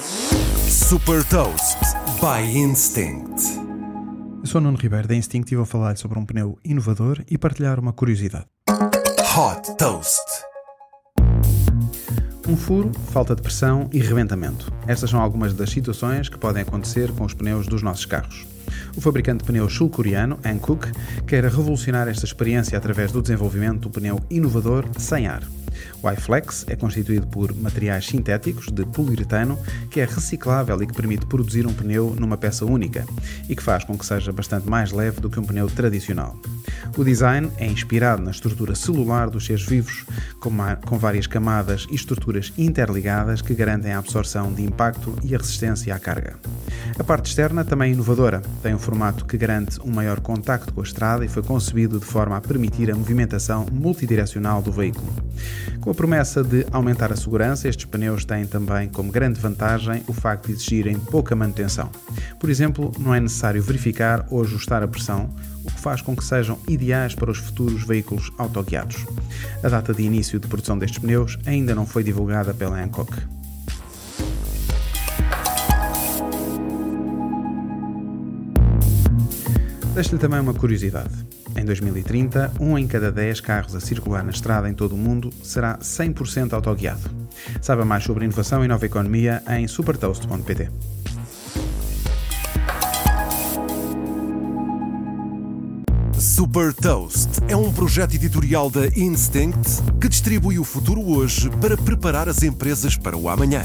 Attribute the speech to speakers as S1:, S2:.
S1: Super Toast by Instinct.
S2: Eu sou o Nuno Ribeiro da Instinct e vou falar sobre um pneu inovador e partilhar uma curiosidade.
S1: Hot Toast.
S2: Um furo, falta de pressão e rebentamento. Estas são algumas das situações que podem acontecer com os pneus dos nossos carros. O fabricante de pneus sul-coreano, Hankook, quer revolucionar esta experiência através do desenvolvimento do pneu inovador sem ar. O iFlex é constituído por materiais sintéticos de poliuretano que é reciclável e que permite produzir um pneu numa peça única e que faz com que seja bastante mais leve do que um pneu tradicional. O design é inspirado na estrutura celular dos seres vivos, com, várias camadas e estruturas interligadas que garantem a absorção de impacto e a resistência à carga. A parte externa também é inovadora, tem um formato que garante um maior contacto com a estrada e foi concebido de forma a permitir a movimentação multidirecional do veículo. Com a promessa de aumentar a segurança, estes pneus têm também como grande vantagem o facto de exigirem pouca manutenção. Por exemplo, não é necessário verificar ou ajustar a pressão, o que faz com que sejam ideais para os futuros veículos autoguiados. A data de início de produção destes pneus ainda não foi divulgada pela Hankook. Deixo-lhe também uma curiosidade. Em 2030, um em cada 10 carros a circular na estrada em todo o mundo será 100% autoguiado. Saiba mais sobre inovação e nova economia em supertoast.pt.
S1: Super Toast é um projeto editorial da Instinct que distribui o futuro hoje para preparar as empresas para o amanhã.